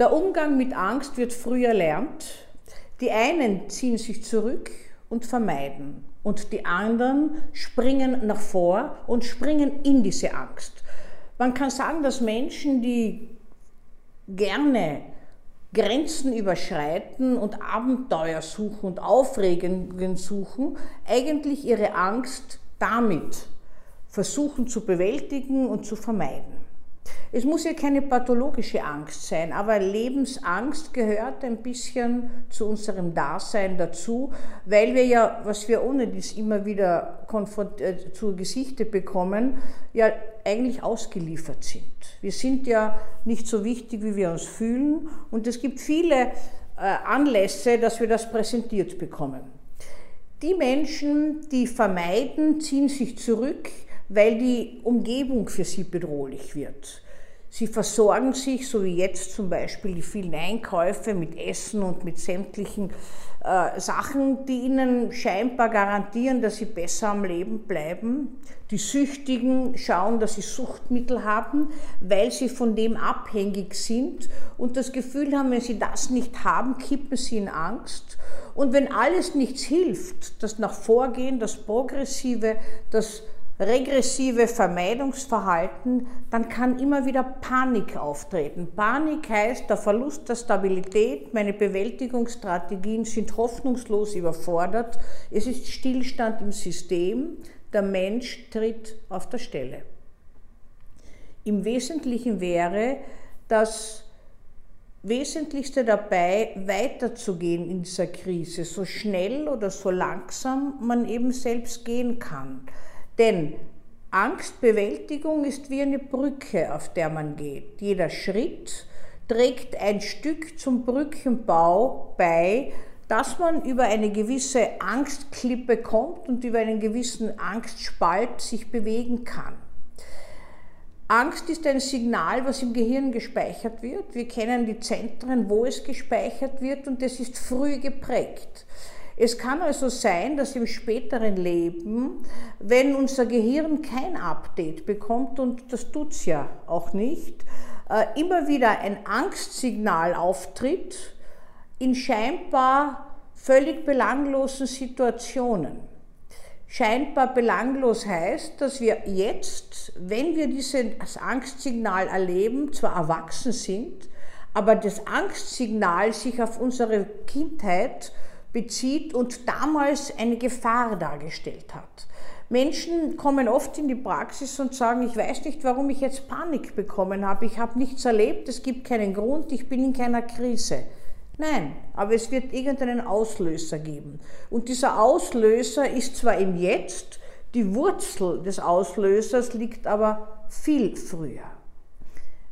Der Umgang mit Angst wird früh erlernt. Die einen ziehen sich zurück und vermeiden und die anderen springen nach vor und springen in diese Angst. Man kann sagen, dass Menschen, die gerne Grenzen überschreiten und Abenteuer suchen und Aufregungen suchen, eigentlich ihre Angst damit versuchen zu bewältigen und zu vermeiden. Es muss ja keine pathologische Angst sein, aber Lebensangst gehört ein bisschen zu unserem Dasein dazu, weil wir ja, was wir ohne dies immer wieder äh, zu Gesichte bekommen, ja eigentlich ausgeliefert sind. Wir sind ja nicht so wichtig, wie wir uns fühlen und es gibt viele äh, Anlässe, dass wir das präsentiert bekommen. Die Menschen, die vermeiden, ziehen sich zurück, weil die Umgebung für sie bedrohlich wird. Sie versorgen sich, so wie jetzt zum Beispiel die vielen Einkäufe mit Essen und mit sämtlichen äh, Sachen, die ihnen scheinbar garantieren, dass sie besser am Leben bleiben. Die Süchtigen schauen, dass sie Suchtmittel haben, weil sie von dem abhängig sind und das Gefühl haben, wenn sie das nicht haben, kippen sie in Angst. Und wenn alles nichts hilft, das nach Vorgehen, das Progressive, das regressive Vermeidungsverhalten, dann kann immer wieder Panik auftreten. Panik heißt der Verlust der Stabilität, meine Bewältigungsstrategien sind hoffnungslos überfordert, es ist Stillstand im System, der Mensch tritt auf der Stelle. Im Wesentlichen wäre das Wesentlichste dabei, weiterzugehen in dieser Krise, so schnell oder so langsam man eben selbst gehen kann. Denn Angstbewältigung ist wie eine Brücke, auf der man geht. Jeder Schritt trägt ein Stück zum Brückenbau bei, dass man über eine gewisse Angstklippe kommt und über einen gewissen Angstspalt sich bewegen kann. Angst ist ein Signal, was im Gehirn gespeichert wird. Wir kennen die Zentren, wo es gespeichert wird und es ist früh geprägt. Es kann also sein, dass im späteren Leben, wenn unser Gehirn kein Update bekommt, und das tut es ja auch nicht, äh, immer wieder ein Angstsignal auftritt in scheinbar völlig belanglosen Situationen. Scheinbar belanglos heißt, dass wir jetzt, wenn wir dieses Angstsignal erleben, zwar erwachsen sind, aber das Angstsignal sich auf unsere Kindheit bezieht und damals eine Gefahr dargestellt hat. Menschen kommen oft in die Praxis und sagen, ich weiß nicht, warum ich jetzt Panik bekommen habe, ich habe nichts erlebt, es gibt keinen Grund, ich bin in keiner Krise. Nein, aber es wird irgendeinen Auslöser geben. Und dieser Auslöser ist zwar im Jetzt, die Wurzel des Auslösers liegt aber viel früher.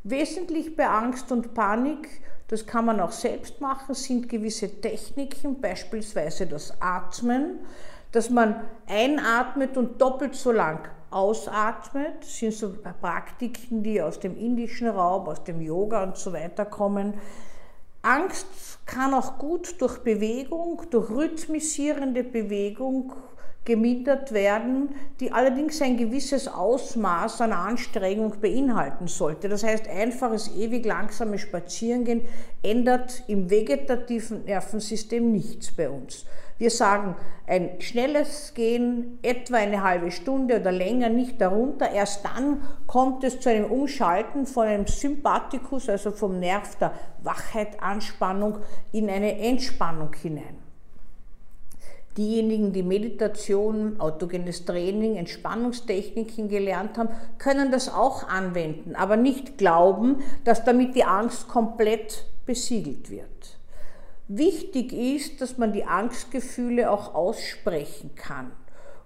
Wesentlich bei Angst und Panik das kann man auch selbst machen, sind gewisse Techniken, beispielsweise das Atmen, dass man einatmet und doppelt so lang ausatmet. Das sind so Praktiken, die aus dem indischen Raum, aus dem Yoga und so weiter kommen. Angst kann auch gut durch Bewegung, durch rhythmisierende Bewegung gemindert werden, die allerdings ein gewisses Ausmaß an Anstrengung beinhalten sollte. Das heißt, einfaches, ewig langsames Spazierengehen ändert im vegetativen Nervensystem nichts bei uns. Wir sagen, ein schnelles Gehen, etwa eine halbe Stunde oder länger, nicht darunter. Erst dann kommt es zu einem Umschalten von einem Sympathikus, also vom Nerv der Wachheit, Anspannung, in eine Entspannung hinein. Diejenigen, die Meditation, autogenes Training, Entspannungstechniken gelernt haben, können das auch anwenden, aber nicht glauben, dass damit die Angst komplett besiegelt wird. Wichtig ist, dass man die Angstgefühle auch aussprechen kann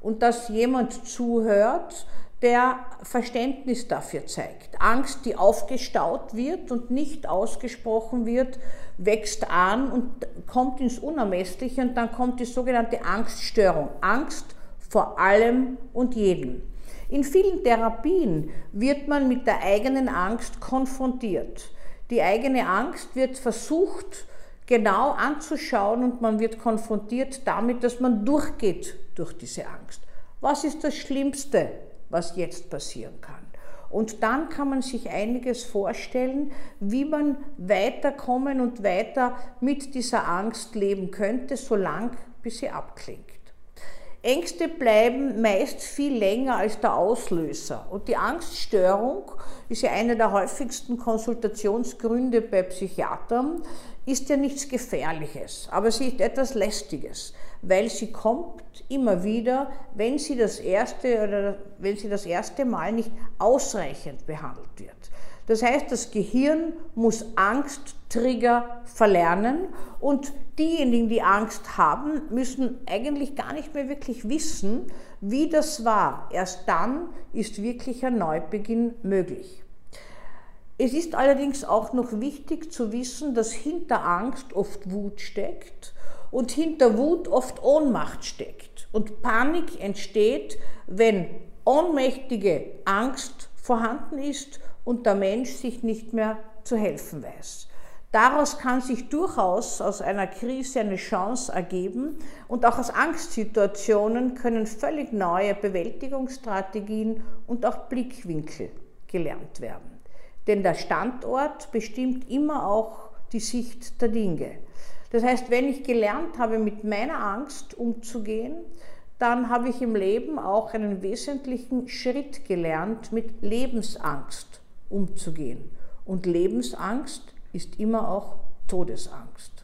und dass jemand zuhört, der Verständnis dafür zeigt. Angst, die aufgestaut wird und nicht ausgesprochen wird, wächst an und kommt ins Unermessliche und dann kommt die sogenannte Angststörung. Angst vor allem und jedem. In vielen Therapien wird man mit der eigenen Angst konfrontiert. Die eigene Angst wird versucht genau anzuschauen und man wird konfrontiert damit, dass man durchgeht durch diese Angst. Was ist das Schlimmste, was jetzt passieren kann? Und dann kann man sich einiges vorstellen, wie man weiterkommen und weiter mit dieser Angst leben könnte, solange bis sie abklingt. Ängste bleiben meist viel länger als der Auslöser. Und die Angststörung ist ja einer der häufigsten Konsultationsgründe bei Psychiatern, ist ja nichts Gefährliches, aber sie ist etwas Lästiges, weil sie kommt immer wieder, wenn sie das erste oder wenn sie das erste Mal nicht ausreichend behandelt wird. Das heißt, das Gehirn muss Angsttrigger verlernen und diejenigen, die Angst haben, müssen eigentlich gar nicht mehr wirklich wissen, wie das war. Erst dann ist wirklich ein Neubeginn möglich. Es ist allerdings auch noch wichtig zu wissen, dass hinter Angst oft Wut steckt und hinter Wut oft Ohnmacht steckt. Und Panik entsteht, wenn ohnmächtige Angst vorhanden ist und der Mensch sich nicht mehr zu helfen weiß. Daraus kann sich durchaus aus einer Krise eine Chance ergeben und auch aus Angstsituationen können völlig neue Bewältigungsstrategien und auch Blickwinkel gelernt werden. Denn der Standort bestimmt immer auch die Sicht der Dinge. Das heißt, wenn ich gelernt habe, mit meiner Angst umzugehen, dann habe ich im Leben auch einen wesentlichen Schritt gelernt, mit Lebensangst umzugehen. Und Lebensangst ist immer auch Todesangst.